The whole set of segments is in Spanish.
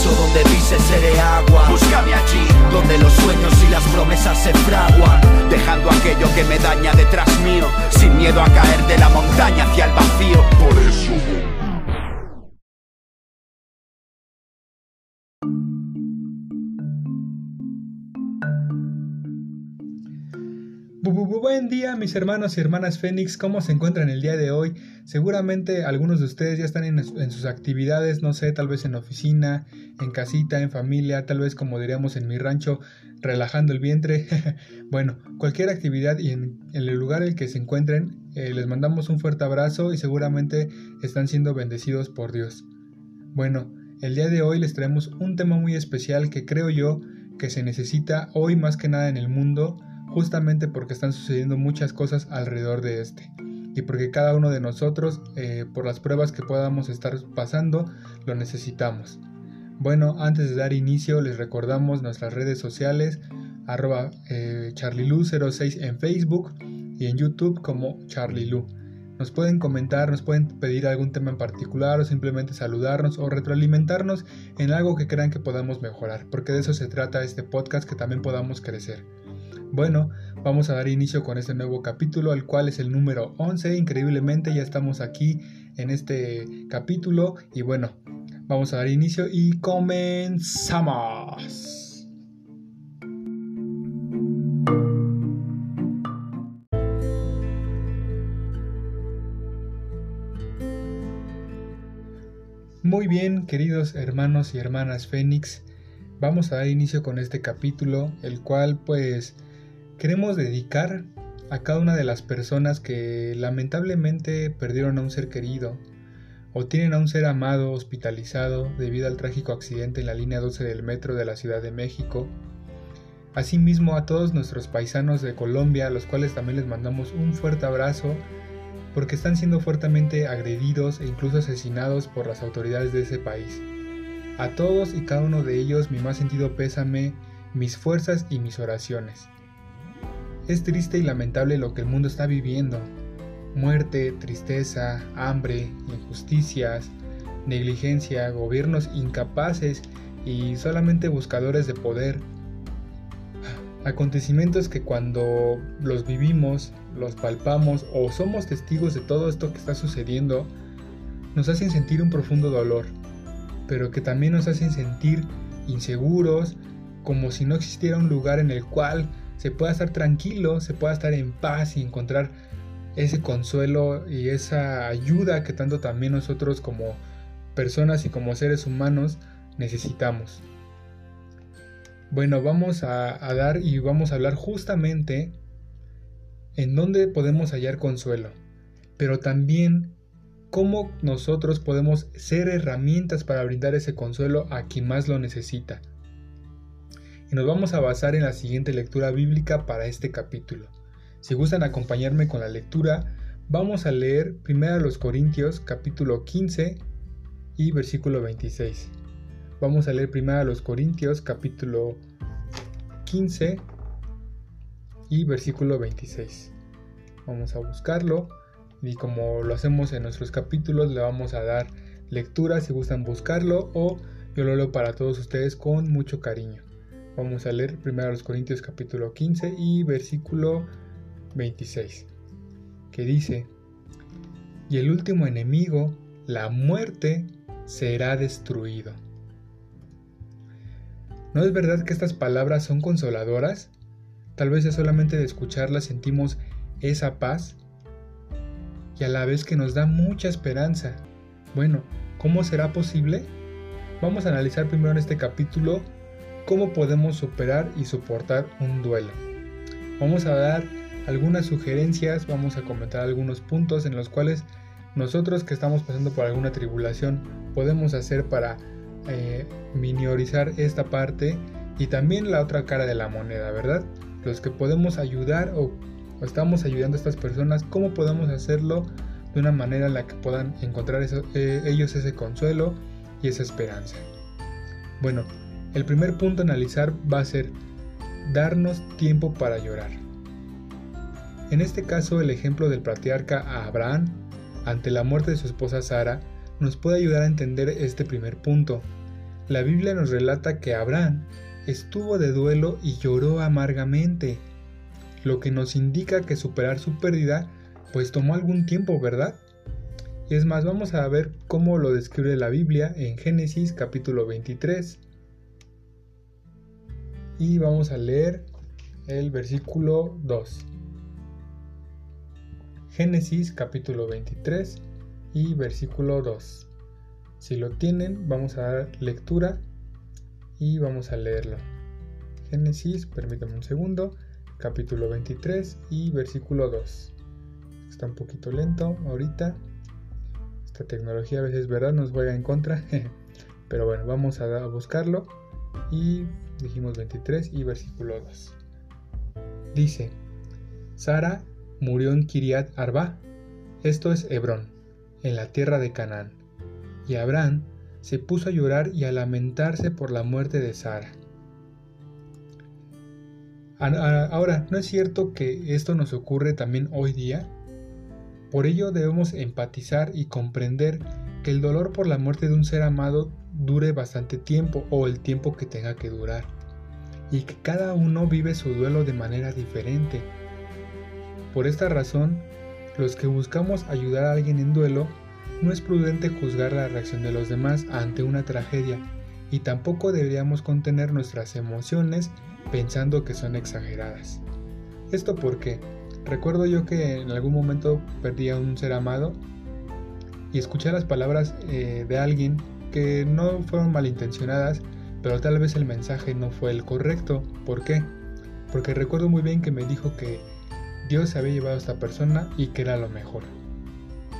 paraíso donde dice seré agua. Búscame allí, donde los sueños y las promesas se fraguan. Dejando aquello que me daña detrás mío, sin miedo a caer de la montaña hacia el vacío. Por eso Buen día mis hermanos y hermanas Fénix, ¿cómo se encuentran el día de hoy? Seguramente algunos de ustedes ya están en, sus actividades, no sé, tal vez en oficina, en casita, en familia, tal vez como diríamos en mi rancho, relajando el vientre. bueno, cualquier actividad y en, el lugar en el que se encuentren, eh, les mandamos un fuerte abrazo y seguramente están siendo bendecidos por Dios. Bueno, el día de hoy les traemos un tema muy especial que creo yo que se necesita hoy más que nada en el mundo justamente porque están sucediendo muchas cosas alrededor de este y porque cada uno de nosotros, eh, por las pruebas que podamos estar pasando, lo necesitamos. Bueno, antes de dar inicio, les recordamos nuestras redes sociales, arroba eh, charlielu06 en Facebook y en YouTube como charlielu. Nos pueden comentar, nos pueden pedir algún tema en particular o simplemente saludarnos o retroalimentarnos en algo que crean que podamos mejorar, porque de eso se trata este podcast, que también podamos crecer. Bueno, vamos a dar inicio con este nuevo capítulo, el cual es el número 11. Increíblemente ya estamos aquí en este capítulo y bueno, vamos a dar inicio y comenzamos. Muy bien, queridos hermanos y hermanas Fénix, vamos a dar inicio con este capítulo, el cual pues queremos dedicar a cada una de las personas que lamentablemente perdieron a un ser querido o tienen a un ser amado hospitalizado debido al trágico accidente en la línea 12 del metro de la Ciudad de México. Asimismo a todos nuestros paisanos de Colombia, a los cuales también les mandamos un fuerte abrazo porque están siendo fuertemente agredidos e incluso asesinados por las autoridades de ese país. A todos y cada uno de ellos mi más sentido pésame, mis fuerzas y mis oraciones. Es triste y lamentable lo que el mundo está viviendo. Muerte, tristeza, hambre, injusticias, negligencia, gobiernos incapaces y solamente buscadores de poder. Acontecimientos que cuando los vivimos, los palpamos o somos testigos de todo esto que está sucediendo, nos hacen sentir un profundo dolor, pero que también nos hacen sentir inseguros, como si no existiera un lugar en el cual se pueda estar tranquilo, se pueda estar en paz y encontrar ese consuelo y esa ayuda que tanto también nosotros como personas y como seres humanos necesitamos. Bueno, vamos a, dar y vamos a hablar justamente en dónde podemos hallar consuelo, pero también cómo nosotros podemos ser herramientas para brindar ese consuelo a quien más lo necesita y nos vamos a basar en la siguiente lectura bíblica para este capítulo. Si gustan acompañarme con la lectura, vamos a leer 1 los Corintios capítulo 15 y versículo 26. Vamos a leer 1 los Corintios capítulo 15 y versículo 26. Vamos a buscarlo y como lo hacemos en nuestros capítulos le vamos a dar lectura si gustan buscarlo o yo lo leo para todos ustedes con mucho cariño. Vamos a leer 1 Corintios capítulo 15 y versículo 26, que dice, y el último enemigo, la muerte, será destruido. ¿No es verdad que estas palabras son consoladoras? Tal vez ya solamente de escucharlas sentimos esa paz y a la vez que nos da mucha esperanza. Bueno, ¿cómo será posible? Vamos a analizar primero en este capítulo cómo podemos superar y soportar un duelo. Vamos a dar algunas sugerencias, vamos a comentar algunos puntos en los cuales nosotros que estamos pasando por alguna tribulación podemos hacer para eh, minorizar esta parte y también la otra cara de la moneda, ¿verdad? Los que podemos ayudar o, estamos ayudando a estas personas, ¿cómo podemos hacerlo de una manera en la que puedan encontrar eh, ellos ese consuelo y esa esperanza? Bueno, el primer punto a analizar va a ser darnos tiempo para llorar. En este caso, el ejemplo del patriarca Abraham ante la muerte de su esposa Sara nos puede ayudar a entender este primer punto. la Biblia nos relata que Abraham estuvo de duelo y lloró amargamente, lo que nos indica que superar su pérdida pues tomó algún tiempo, ¿verdad? Es más, vamos a ver cómo lo describe la Biblia en Génesis capítulo 23. Y vamos a leer el versículo 2. Génesis capítulo 23 y versículo 2. Si lo tienen, vamos a dar lectura y vamos a leerlo. Génesis, permítame un segundo, capítulo 23 y versículo 2. Está un poquito lento ahorita. Esta tecnología a veces, ¿verdad? Nos juega en contra. Pero bueno, vamos a buscarlo. Y dijimos 23 y versículo 2. Dice, Sara murió en Kiriat Arba, esto es Hebrón, en la tierra de Canaán y Abraham se puso a llorar y a lamentarse por la muerte de Sara. Ahora, ¿no es cierto que esto nos ocurre también hoy día? Por ello debemos empatizar y comprender que el dolor por la muerte de un ser amado dure bastante tiempo o el tiempo que tenga que durar, y que cada uno vive su duelo de manera diferente. Por esta razón, los que buscamos ayudar a alguien en duelo no es prudente juzgar la reacción de los demás ante una tragedia y tampoco deberíamos contener nuestras emociones pensando que son exageradas. ¿Esto porque Recuerdo yo que en algún momento perdí a un ser amado y escuché las palabras eh, de alguien que no fueron malintencionadas, pero tal vez el mensaje no fue el correcto. ¿Por qué? Porque recuerdo muy bien que me dijo que Dios había llevado a esta persona y que era lo mejor.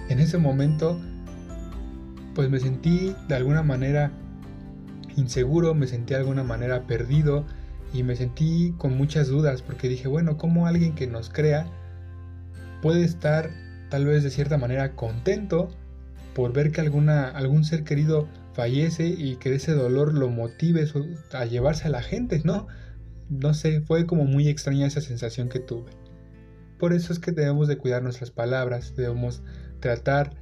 En ese momento pues me sentí de alguna manera inseguro, me sentí de alguna manera perdido y me sentí con muchas dudas porque dije, bueno, ¿cómo alguien que nos crea puede estar tal vez de cierta manera contento por ver que alguna, algún ser querido fallece y que ese dolor lo motive a llevarse a la gente, ¿no? No sé, fue como muy extraña esa sensación que tuve. Por eso es que debemos de cuidar nuestras palabras, debemos tratar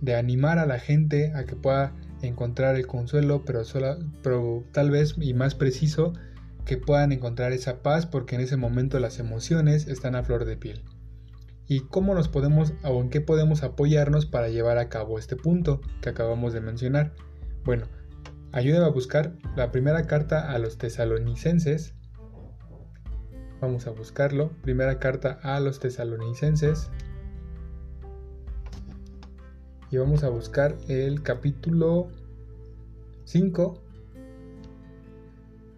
de animar a la gente a que pueda encontrar el consuelo, pero, pero tal vez y más preciso, que puedan encontrar esa paz porque en ese momento las emociones están a flor de piel. ¿Y cómo nos podemos o en qué podemos apoyarnos para llevar a cabo este punto que acabamos de mencionar? Bueno, ayúdame a buscar la primera carta a los tesalonicenses. Vamos a buscarlo. Primera carta a los tesalonicenses y vamos a buscar el capítulo 5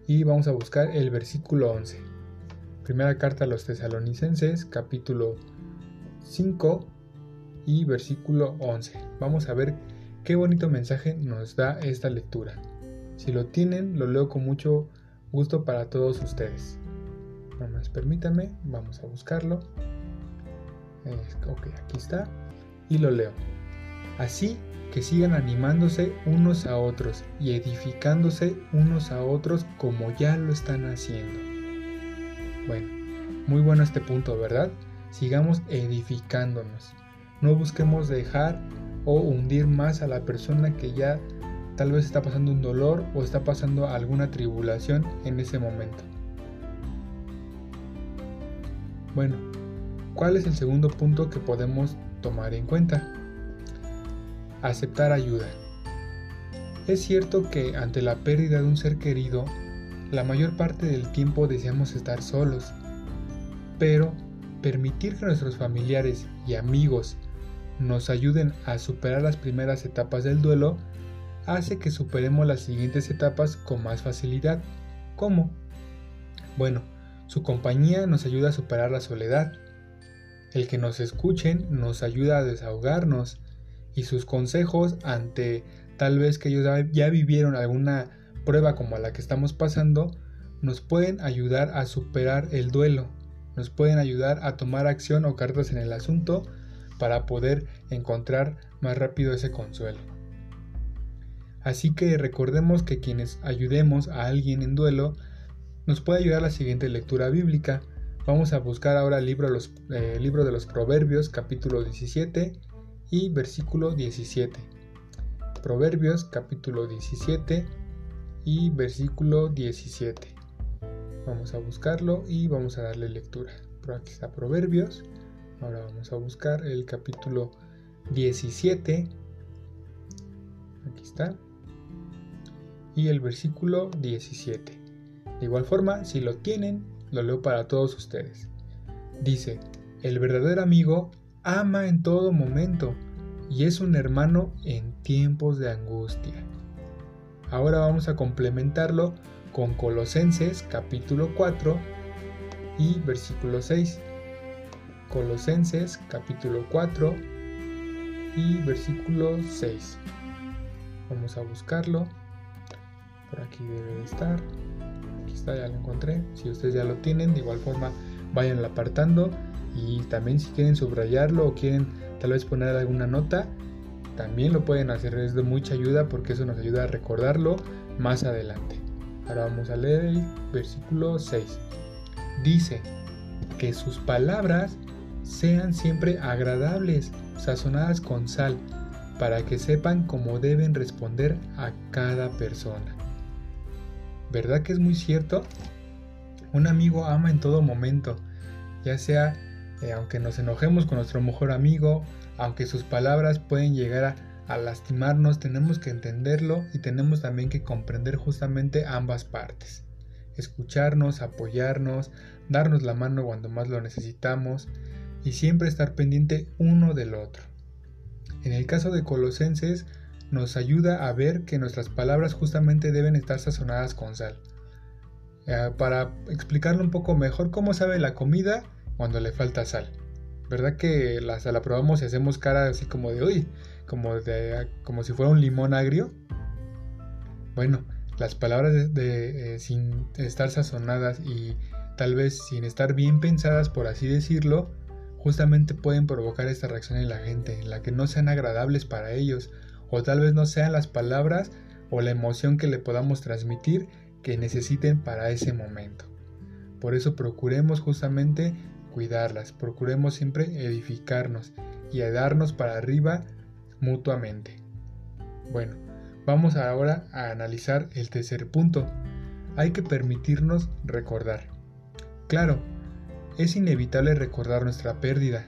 y vamos a buscar el versículo 11. Primera carta a los tesalonicenses, capítulo 5 y versículo 11. Vamos a ver qué bonito mensaje nos da esta lectura. Si lo tienen, lo leo con mucho gusto para todos ustedes. Nada más permítanme, vamos a buscarlo. ok, aquí está. Y lo leo. Así que sigan animándose unos a otros y edificándose unos a otros como ya lo están haciendo. Bueno, muy bueno este punto, ¿verdad? Sigamos edificándonos. No busquemos dejar o hundir más a la persona que ya tal vez está pasando un dolor o está pasando alguna tribulación en ese momento. Bueno, ¿cuál es el segundo punto que podemos tomar en cuenta? Aceptar ayuda. Es cierto que ante la pérdida de un ser querido, la mayor parte del tiempo deseamos estar solos, pero permitir que nuestros familiares y amigos nos ayuden a superar las primeras etapas del duelo hace que superemos las siguientes etapas con más facilidad. ¿Cómo? Bueno, su compañía nos ayuda a superar la soledad. El que nos escuchen nos ayuda a desahogarnos y sus consejos ante tal vez que ellos ya vivieron alguna prueba como la que estamos pasando, nos pueden ayudar a superar el duelo, nos pueden ayudar a tomar acción o cartas en el asunto para poder encontrar más rápido ese consuelo. Así que recordemos que quienes ayudemos a alguien en duelo, nos puede ayudar la siguiente lectura bíblica. Vamos a buscar ahora el libro, eh, de los Proverbios, capítulo 17, y versículo 17. Proverbios capítulo 17 y versículo 17. Vamos a buscarlo y vamos a darle lectura. Aquí está Proverbios. Ahora vamos a buscar el capítulo 17. Aquí está. Y el versículo 17. De igual forma, si lo tienen, lo leo para todos ustedes. Dice, el verdadero amigo ama en todo momento y es un hermano en tiempos de angustia. Ahora vamos a complementarlo con Colosenses capítulo 4 y versículo 6. Colosenses capítulo 4 y versículo 6. Vamos a buscarlo. Por aquí debe de estar. Aquí está, ya lo encontré. Si ustedes ya lo tienen, de igual forma vayan apartando. Y también si quieren subrayarlo o quieren tal vez poner alguna nota, también lo pueden hacer. Es de mucha ayuda porque eso nos ayuda a recordarlo más adelante. Ahora vamos a leer el versículo 6. Dice que sus palabras sean siempre agradables, sazonadas con sal, para que sepan cómo deben responder a cada persona. ¿Verdad que es muy cierto? Un amigo ama en todo momento, ya sea eh, aunque nos enojemos con nuestro mejor amigo, aunque sus palabras pueden llegar a a lastimarnos tenemos que entenderlo y tenemos también que comprender justamente ambas partes. Escucharnos, apoyarnos, darnos la mano cuando más lo necesitamos y siempre estar pendiente uno del otro. En el caso de Colosenses nos ayuda a ver que nuestras palabras justamente deben estar sazonadas con sal. Eh, para explicarlo un poco mejor, ¿cómo sabe la comida cuando le falta sal? ¿Verdad que la, la probamos y hacemos cara así como de, uy, como, de, como si fuera un limón agrio. Bueno, las palabras de, eh, sin estar sazonadas y tal vez sin estar bien pensadas, por así decirlo, justamente pueden provocar esta reacción en la gente, en la que no sean agradables para ellos, o tal vez no sean las palabras o la emoción que le podamos transmitir que necesiten para ese momento. Por eso procuremos justamente cuidarlas, procuremos siempre edificarnos y a darnos para arriba mutuamente. Bueno, vamos ahora a analizar el tercer punto. Hay que permitirnos recordar. Claro, es inevitable recordar nuestra pérdida,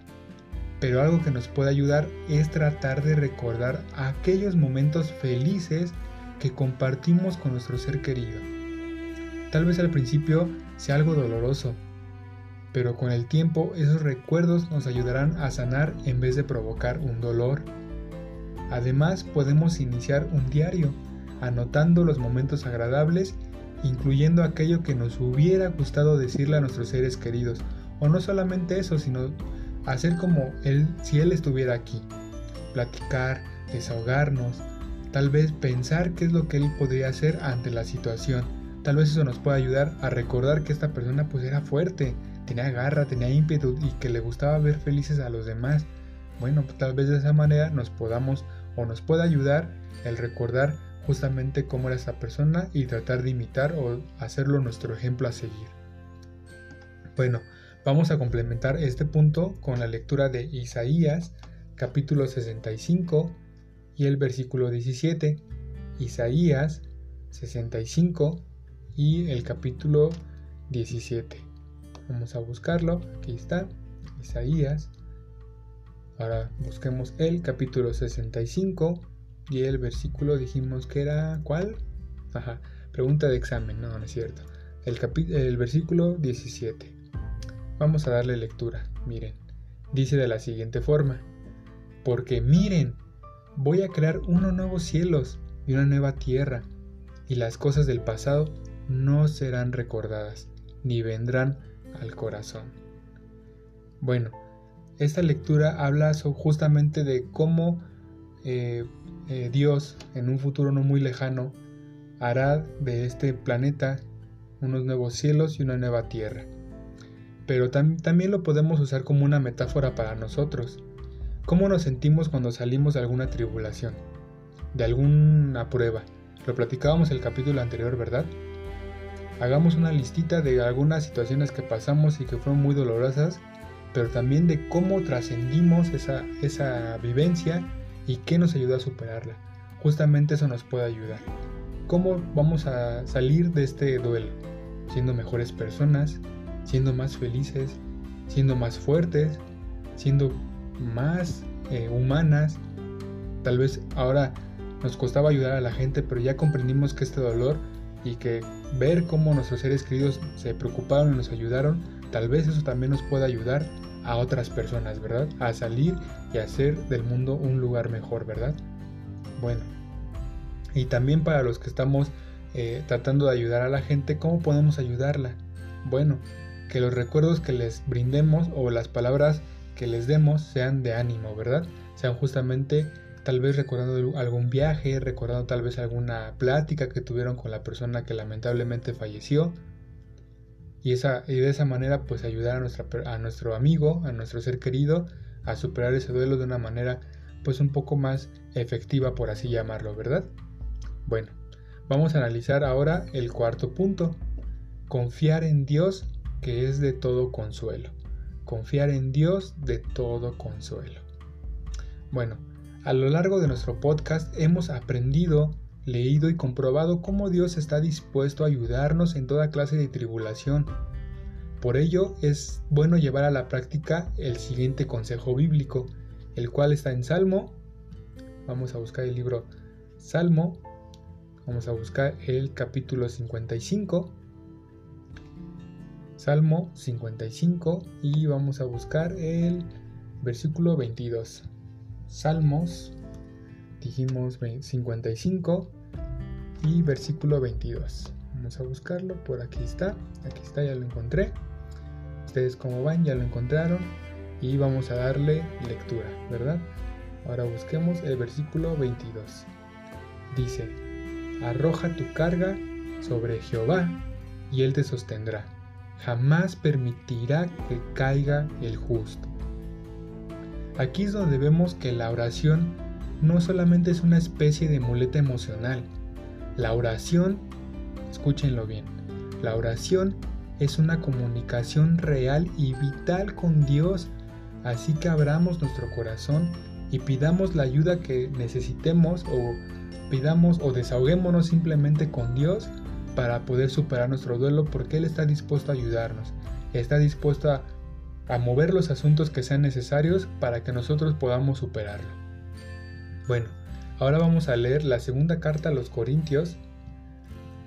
pero algo que nos puede ayudar es tratar de recordar aquellos momentos felices que compartimos con nuestro ser querido. Tal vez al principio sea algo doloroso, pero con el tiempo esos recuerdos nos ayudarán a sanar en vez de provocar un dolor Además podemos iniciar un diario, anotando los momentos agradables, incluyendo aquello que nos hubiera gustado decirle a nuestros seres queridos. O no solamente eso, sino hacer como él si él estuviera aquí. Platicar, desahogarnos, tal vez pensar qué es lo que él podría hacer ante la situación. Tal vez eso nos pueda ayudar a recordar que esta persona pues era fuerte, tenía garra, tenía ímpetu y que le gustaba ver felices a los demás. Bueno, pues, tal vez de esa manera nos podamos o nos pueda ayudar el recordar justamente cómo era esa persona y tratar de imitar o hacerlo nuestro ejemplo a seguir. Bueno, vamos a complementar este punto con la lectura de Isaías capítulo 65 y el versículo 17. Isaías 65 y el capítulo 17. Vamos a buscarlo, aquí está, Isaías Ahora busquemos el capítulo 65 y el versículo dijimos que era ¿cuál? Ajá, pregunta de examen, no, no es cierto. El, el versículo 17. Vamos a darle lectura, miren. Dice de la siguiente forma, porque miren, voy a crear unos nuevos cielos y una nueva tierra, y las cosas del pasado no serán recordadas, ni vendrán al corazón. Bueno, esta lectura habla justamente de cómo eh, eh, Dios en un futuro no muy lejano hará de este planeta unos nuevos cielos y una nueva tierra. Pero también lo podemos usar como una metáfora para nosotros. ¿Cómo nos sentimos cuando salimos de alguna tribulación? De alguna prueba. Lo platicábamos el capítulo anterior, ¿verdad? Hagamos una listita de algunas situaciones que pasamos y que fueron muy dolorosas pero también de cómo trascendimos esa, esa vivencia y qué nos ayuda a superarla. Justamente eso nos puede ayudar. ¿cómo vamos a salir de este duelo? Siendo mejores personas, siendo más felices, siendo más fuertes, siendo más eh, humanas. Tal vez ahora nos costaba ayudar a la gente, pero ya comprendimos que este dolor y que ver cómo nuestros seres queridos se preocuparon y nos ayudaron, tal vez eso también nos pueda ayudar a otras personas, ¿verdad? A salir y hacer del mundo un lugar mejor, ¿verdad? Bueno, y también para los que estamos eh, tratando de ayudar a la gente, ¿cómo podemos ayudarla? Bueno, que los recuerdos que les brindemos o las palabras que les demos sean de ánimo, ¿verdad? Sean justamente tal vez recordando algún viaje, recordando tal vez alguna plática que tuvieron con la persona que lamentablemente falleció. Y, esa, y de esa manera pues ayudar a, a nuestro amigo, a nuestro ser querido, a superar ese duelo de una manera pues un poco más efectiva por así llamarlo, ¿verdad? Bueno, vamos a analizar ahora el cuarto punto, confiar en Dios que es de todo consuelo. Confiar en Dios de todo consuelo. Bueno, a lo largo de nuestro podcast hemos aprendido, leído y comprobado cómo Dios está dispuesto a ayudarnos en toda clase de tribulación. Por ello es bueno llevar a la práctica el siguiente consejo bíblico, el cual está en Salmo. Vamos a buscar el libro Salmo. Vamos a buscar el capítulo 55. Salmo 55 y vamos a buscar el versículo 22. Salmos, dijimos 55 y versículo 22. Vamos a buscarlo, por aquí está, aquí está, ya lo encontré. Ustedes como van, ya lo encontraron y vamos a darle lectura, ¿verdad? Ahora busquemos el versículo 22. Dice, arroja tu carga sobre Jehová y él te sostendrá. Jamás permitirá que caiga el justo. Aquí es donde vemos que la oración no solamente es una especie de muleta emocional. La oración, escúchenlo bien, la oración es una comunicación real y vital con Dios. Así que abramos nuestro corazón y pidamos la ayuda que necesitemos o pidamos o desahoguémonos simplemente con Dios para poder superar nuestro duelo porque Él está dispuesto a ayudarnos. Está dispuesto a a mover los asuntos que sean necesarios para que nosotros podamos superarlo. Bueno, ahora vamos a leer la segunda carta a los Corintios.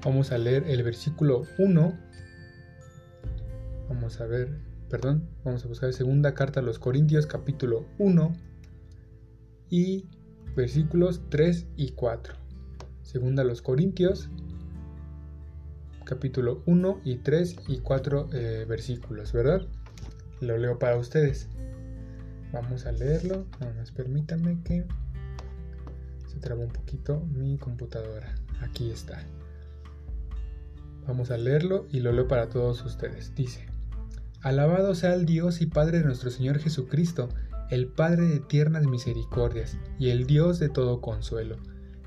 Vamos a leer el versículo 1. Vamos a ver, perdón, vamos a buscar segunda carta a los Corintios capítulo 1 y versículos 3 y 4. Segunda a los Corintios capítulo 1 y 3 y 4 eh, versículos, ¿verdad? lo leo para ustedes. Vamos a leerlo. Nada más permítanme que un poquito mi computadora. Aquí está. Vamos a leerlo y lo leo para todos ustedes. Dice, Alabado sea el Dios y Padre de nuestro Señor Jesucristo, el Padre de tiernas misericordias y el Dios de todo consuelo.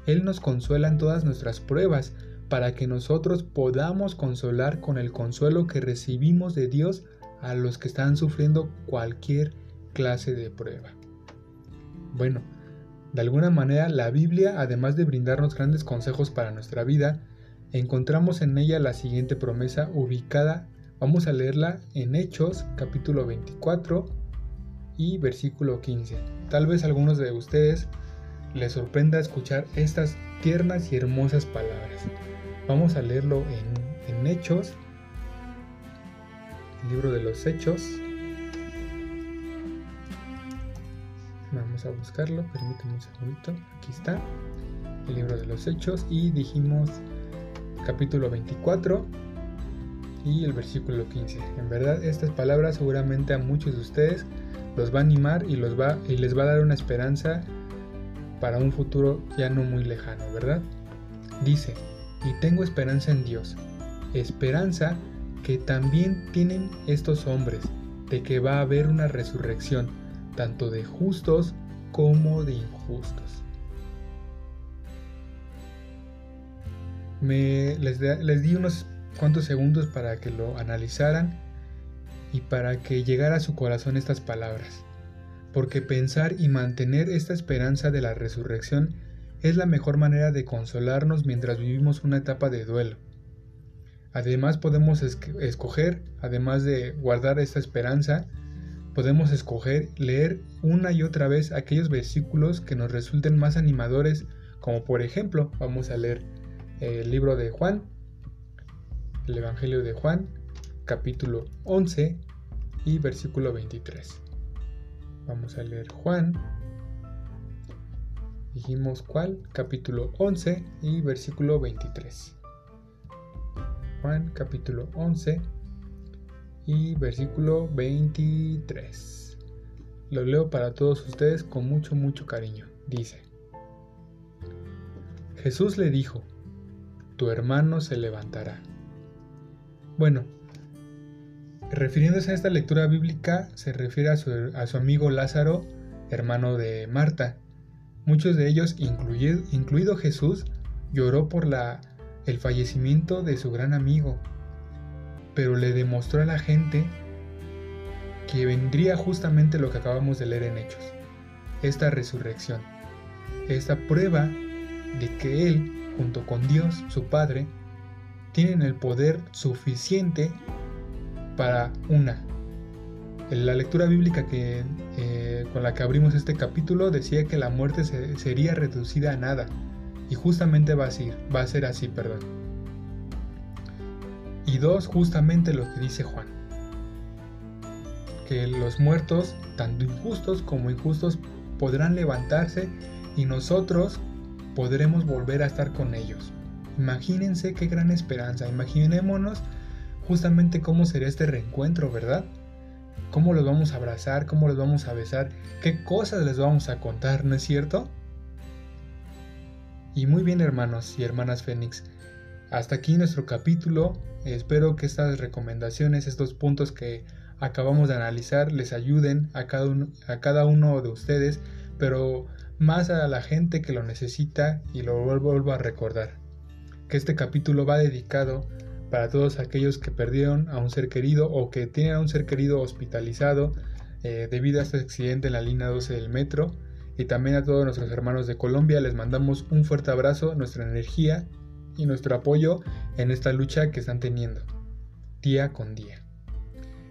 Él nos consuela en todas nuestras pruebas, para que nosotros podamos consolar con el consuelo que recibimos de Dios a los que están sufriendo cualquier clase de prueba. Bueno, de alguna manera la Biblia, además de brindarnos grandes consejos para nuestra vida, encontramos en ella la siguiente promesa ubicada, vamos a leerla en Hechos capítulo 24 y versículo 15. Tal vez a algunos de ustedes les sorprenda escuchar estas tiernas y hermosas palabras. Vamos a leerlo en, Hechos libro de los Hechos. Vamos a buscarlo, permítanme un segundito. Aquí está, el libro de los Hechos. Y dijimos capítulo 24 y el versículo 15. En verdad, estas palabras seguramente a muchos de ustedes los va a animar y, los va, y les va a dar una esperanza para un futuro ya no muy lejano, ¿verdad? Dice, y tengo esperanza en Dios. Esperanza que también tienen estos hombres, de que va a haber una resurrección, tanto de justos como de injustos. Me, les, les di unos cuantos segundos para que lo analizaran y para que llegara a su corazón estas palabras, porque pensar y mantener esta esperanza de la resurrección es la mejor manera de consolarnos mientras vivimos una etapa de duelo. Además podemos escoger, además de guardar esta esperanza, podemos escoger leer una y otra vez aquellos versículos que nos resulten más animadores, como por ejemplo, vamos a leer el libro de Juan, el Evangelio de Juan, capítulo 11 y versículo 23. Vamos a leer Juan. Dijimos cuál, capítulo 11 y versículo 23. Juan capítulo 11 y versículo 23. Lo leo para todos ustedes con mucho, mucho cariño. Dice, Jesús le dijo, tu hermano se levantará. Bueno, refiriéndose a esta lectura bíblica, se refiere a su, a su amigo Lázaro, hermano de Marta. Muchos de ellos, incluido, incluido Jesús, lloró por la el fallecimiento de su gran amigo, pero le demostró a la gente que vendría justamente lo que acabamos de leer en Hechos, esta resurrección, esta prueba de que Él, junto con Dios, su Padre, tienen el poder suficiente para una. En la lectura bíblica que, eh, con la que abrimos este capítulo decía que la muerte sería reducida a nada, y justamente va a ser, va a ser así, perdón. Y dos, justamente lo que dice Juan. Que los muertos, tanto injustos como injustos, podrán levantarse y nosotros podremos volver a estar con ellos. Imagínense qué gran esperanza, imaginémonos justamente cómo será este reencuentro, ¿verdad? ¿Cómo los vamos a abrazar? ¿Cómo los vamos a besar? ¿Qué cosas les vamos a contar, no es cierto? Y muy bien hermanos y hermanas Fénix, hasta aquí nuestro capítulo. Espero que estas recomendaciones, estos puntos que acabamos de analizar les ayuden a cada uno, de ustedes, pero más a la gente que lo necesita y lo vuelvo a recordar. Que este capítulo va dedicado para todos aquellos que perdieron a un ser querido o que tienen a un ser querido hospitalizado eh, debido a este accidente en la línea 12 del metro y también a todos nuestros hermanos de Colombia les mandamos un fuerte abrazo, nuestra energía y nuestro apoyo en esta lucha que están teniendo día con día.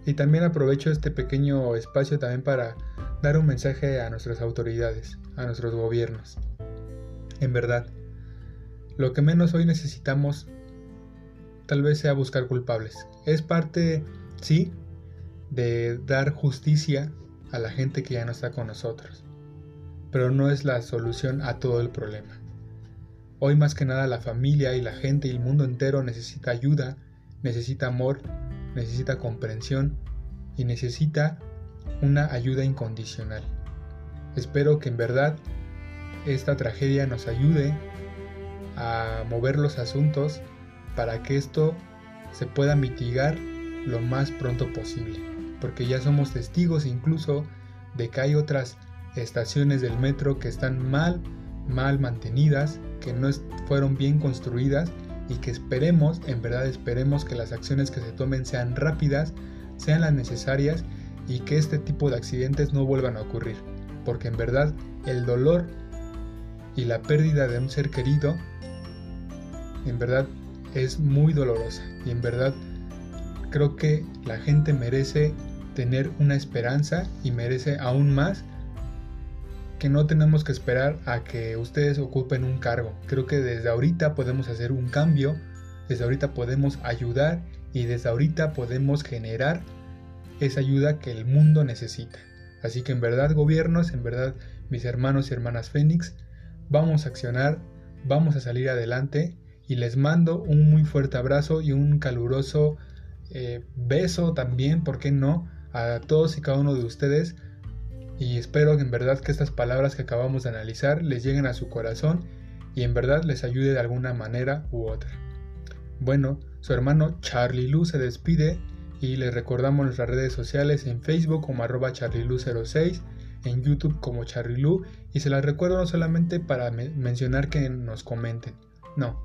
Y también aprovecho este pequeño espacio también para dar un mensaje a nuestras autoridades, a nuestros gobiernos. En verdad, lo que menos hoy necesitamos tal vez sea buscar culpables. Es parte, sí, de dar justicia a la gente que ya no está con nosotros pero no es la solución a todo el problema. Hoy más que nada la familia y la gente y el mundo entero necesita ayuda, necesita amor, necesita comprensión y necesita una ayuda incondicional. Espero que en verdad esta tragedia nos ayude a mover los asuntos para que esto se pueda mitigar lo más pronto posible, porque ya somos testigos incluso de que hay otras estaciones del metro que están mal, mal mantenidas, que no fueron bien construidas y que esperemos, en verdad esperemos que las acciones que se tomen sean rápidas, sean las necesarias y que este tipo de accidentes no vuelvan a ocurrir. Porque en verdad el dolor y la pérdida de un ser querido, en verdad es muy dolorosa y en verdad creo que la gente merece tener una esperanza y merece aún más que no tenemos que esperar a que ustedes ocupen un cargo. Creo que desde ahorita podemos hacer un cambio, desde ahorita podemos ayudar y desde ahorita podemos generar esa ayuda que el mundo necesita. Así que en verdad gobiernos, en verdad mis hermanos y hermanas Fénix, vamos a accionar, vamos a salir adelante y les mando un muy fuerte abrazo y un caluroso eh, beso también, ¿por qué no? A todos y cada uno de ustedes y espero en verdad que estas palabras que acabamos de analizar les lleguen a su corazón y en verdad les ayude de alguna manera u otra. Bueno, su hermano Charlie Lu se despide y les recordamos nuestras redes sociales en Facebook como arroba charlielu06, en YouTube como charlielu y se las recuerdo no solamente para mencionar que nos comenten, no,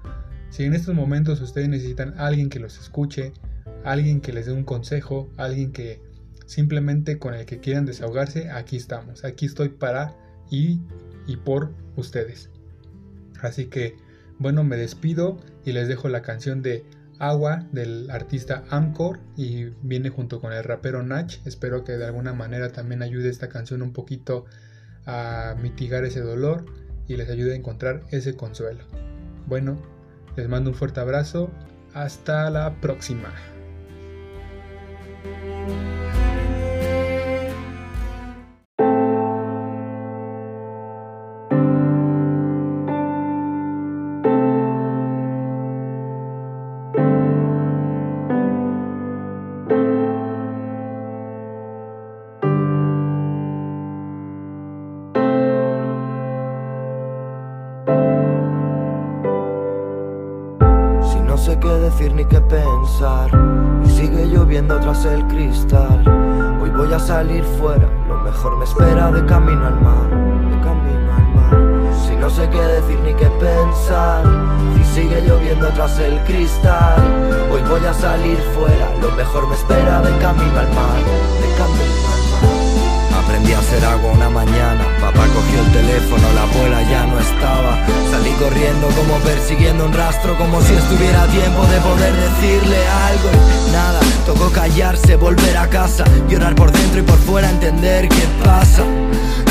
si en estos momentos ustedes necesitan alguien que los escuche, alguien que les dé un consejo, alguien que simplemente con el que quieran desahogarse, aquí estamos, aquí estoy para y, y por ustedes. Así que, bueno, me despido y les dejo la canción de Agua del artista Amcor y viene junto con el rapero Nach. Espero que de alguna manera también ayude esta canción un poquito a mitigar ese dolor y les ayude a encontrar ese consuelo. Bueno, les mando un fuerte abrazo. Hasta la próxima. Sé qué decir ni qué pensar. Y sigue lloviendo tras el cristal. Hoy voy a salir fuera Lo mejor me espera de camino al mar De camino al mar. Si no sé qué decir ni qué pensar Y sigue lloviendo tras el cristal. Hoy voy a salir fuera Lo mejor me espera de camino al mar De camino al mar Aprendí a hacer agua una mañana. Papá cogió el teléfono, la abuela ya no estaba. Salí corriendo como persiguiendo un rastro Como si estuviera a tiempo de poder decirle algo. Nada Tocó callarse, volver a casa Llorar por dentro y por fuera, entender qué pasa.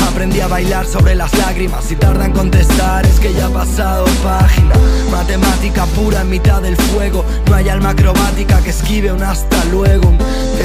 Aprendí a bailar sobre las lágrimas Si tarda en contestar es que ya ha pasado página. Matemática pura en mitad del fuego No hay alma acrobática que esquive un hasta luego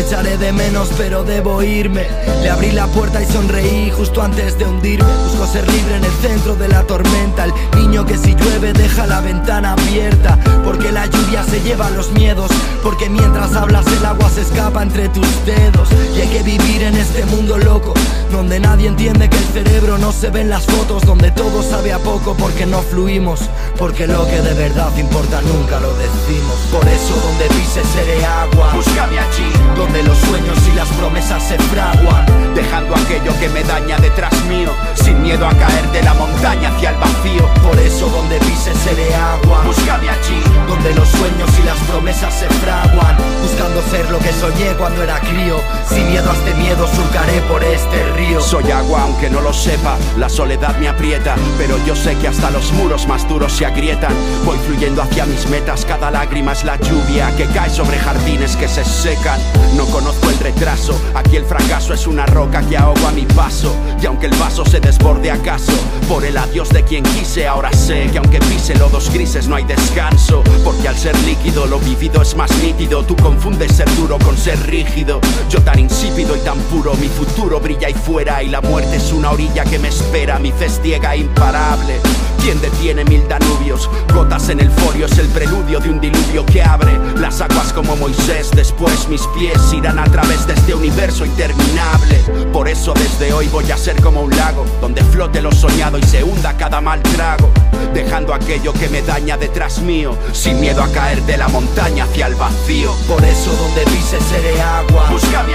Te echaré de menos pero debo irme. Le abrí la puerta y sonreí justo antes de hundirme. Busco ser libre en el centro de la tormenta. El niño que si llueve deja la ventana abierta. Porque la lluvia se lleva los miedos. Porque mientras hablas el agua se escapa entre tus dedos. Y hay que vivir en este mundo loco Donde nadie entiende que el cerebro no se ve en las fotos. Donde todo sabe a poco porque no fluimos. Porque lo que de verdad importa nunca lo decimos. Por eso donde pises seré agua. Búscame allí, donde los sueños y las promesas se fraguan Dejando aquello que me daña detrás mío Sin miedo a caer de la montaña hacia el vacío. Por eso donde pises seré agua. Búscame allí, donde los sueños y las promesas se fraguan Buscando ser lo que soñé cuando era crío Sin miedo a este miedo surcaré por este río Soy agua aunque no lo sepa, la soledad me aprieta, pero yo sé que hasta los muros más duros se agrietan. Voy fluyendo hacia mis metas, cada lágrima es la lluvia que cae sobre jardines que se secan. No conozco el retraso, aquí el fracaso es una roca que ahogo a mi paso. Y aunque el vaso se desborde acaso, por el adiós de quien quise, ahora sé que aunque pise lodos grises no hay descanso. Porque al ser líquido lo vivido es más nítido, tú confundes ser duro con ser rígido. Yo tan insípido y tan puro, mi futuro brilla ahí fuera y la muerte es una orilla que me espera, mi festiega imparable. ¿Quién detiene mil danubios? Gotas en el folio es el preludio de un diluvio que abre las aguas como Moisés. Después mis pies irán a través de este universo interminable. Por eso desde hoy voy a ser como un lago, donde flote lo soñado y se hunda cada mal trago. Dejando aquello que me daña detrás mío, sin miedo a caer de la montaña hacia el vacío. Por eso donde pises seré agua.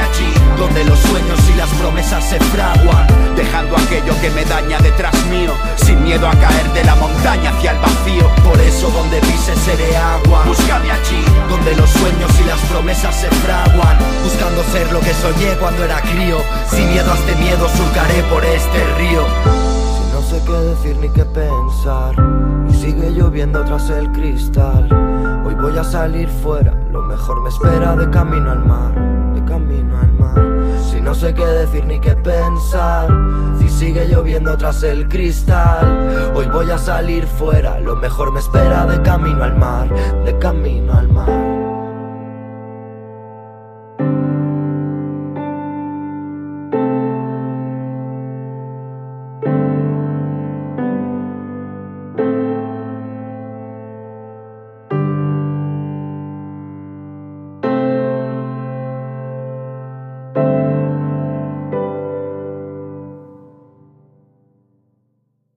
Allí, donde los sueños y las promesas se fraguan. Dejando aquello que me daña detrás mío, sin miedo a caer de la montaña hacia el vacío. Por eso donde pises seré agua. Búscame allí, donde los sueños y las promesas se fraguan. Buscando ser lo que soñé cuando era crío. Sin miedo a este miedo surcaré por este río. Si no sé qué decir ni qué pensar. Y sigue lloviendo tras el cristal. Hoy voy a salir fuera. Lo mejor me espera de camino al mar. Sé qué decir ni qué pensar. Si sigue lloviendo tras el cristal Hoy voy a salir fuera. Lo mejor me espera de camino al mar De camino al